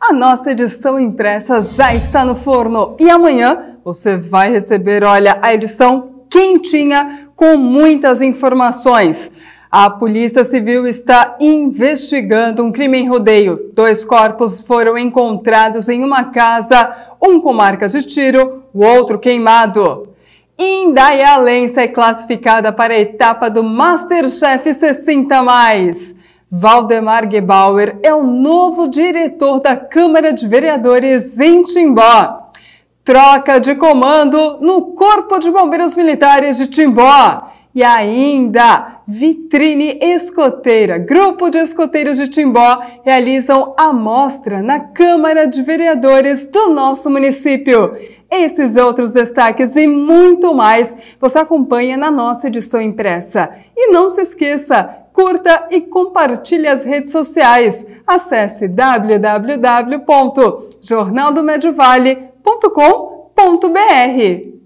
A nossa edição impressa já está no forno e amanhã você vai receber, olha, a edição quentinha com muitas informações. A Polícia Civil está investigando um crime em rodeio. Dois corpos foram encontrados em uma casa, um com marcas de tiro, o outro queimado. Indaialense é classificada para a etapa do Masterchef 60 mais. Valdemar Gebauer é o novo diretor da Câmara de Vereadores em Timbó. Troca de comando no Corpo de Bombeiros Militares de Timbó. E ainda, Vitrine Escoteira, Grupo de Escoteiros de Timbó, realizam a mostra na Câmara de Vereadores do nosso município. Esses outros destaques e muito mais você acompanha na nossa edição impressa. E não se esqueça, curta e compartilhe as redes sociais. Acesse www.jornaldomediovale.com.br.